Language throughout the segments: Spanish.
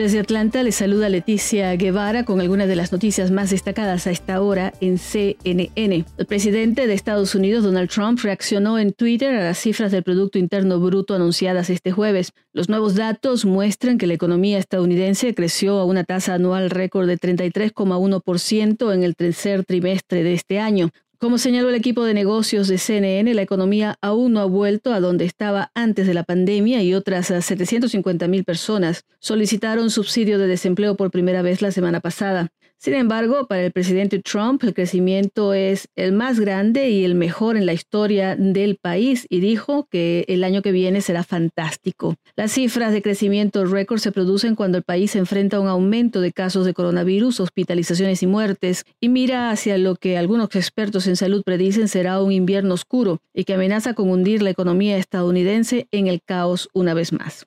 Desde Atlanta les saluda Leticia Guevara con algunas de las noticias más destacadas a esta hora en CNN. El presidente de Estados Unidos, Donald Trump, reaccionó en Twitter a las cifras del Producto Interno Bruto anunciadas este jueves. Los nuevos datos muestran que la economía estadounidense creció a una tasa anual récord de 33,1% en el tercer trimestre de este año, como señaló el equipo de negocios de CNN, la economía aún no ha vuelto a donde estaba antes de la pandemia y otras 750 mil personas solicitaron subsidio de desempleo por primera vez la semana pasada. Sin embargo, para el presidente Trump, el crecimiento es el más grande y el mejor en la historia del país y dijo que el año que viene será fantástico. Las cifras de crecimiento récord se producen cuando el país enfrenta un aumento de casos de coronavirus, hospitalizaciones y muertes y mira hacia lo que algunos expertos en salud predicen será un invierno oscuro y que amenaza con hundir la economía estadounidense en el caos una vez más.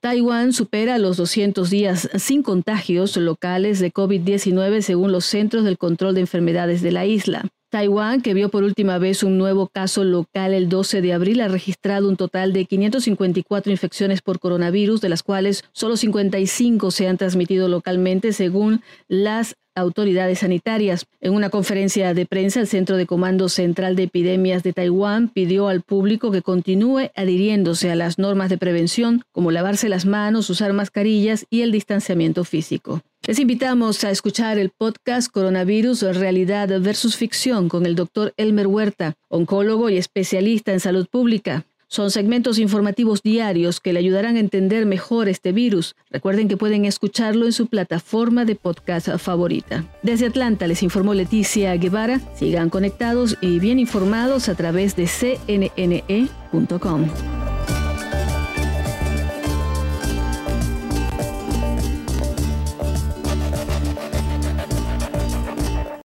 Taiwán supera los 200 días sin contagios locales de COVID-19 según los Centros del Control de Enfermedades de la isla. Taiwán, que vio por última vez un nuevo caso local el 12 de abril, ha registrado un total de 554 infecciones por coronavirus, de las cuales solo 55 se han transmitido localmente, según las autoridades sanitarias. En una conferencia de prensa, el Centro de Comando Central de Epidemias de Taiwán pidió al público que continúe adhiriéndose a las normas de prevención, como lavarse las manos, usar mascarillas y el distanciamiento físico. Les invitamos a escuchar el podcast Coronavirus Realidad versus Ficción con el doctor Elmer Huerta, oncólogo y especialista en salud pública. Son segmentos informativos diarios que le ayudarán a entender mejor este virus. Recuerden que pueden escucharlo en su plataforma de podcast favorita. Desde Atlanta les informó Leticia Guevara. Sigan conectados y bien informados a través de cnne.com.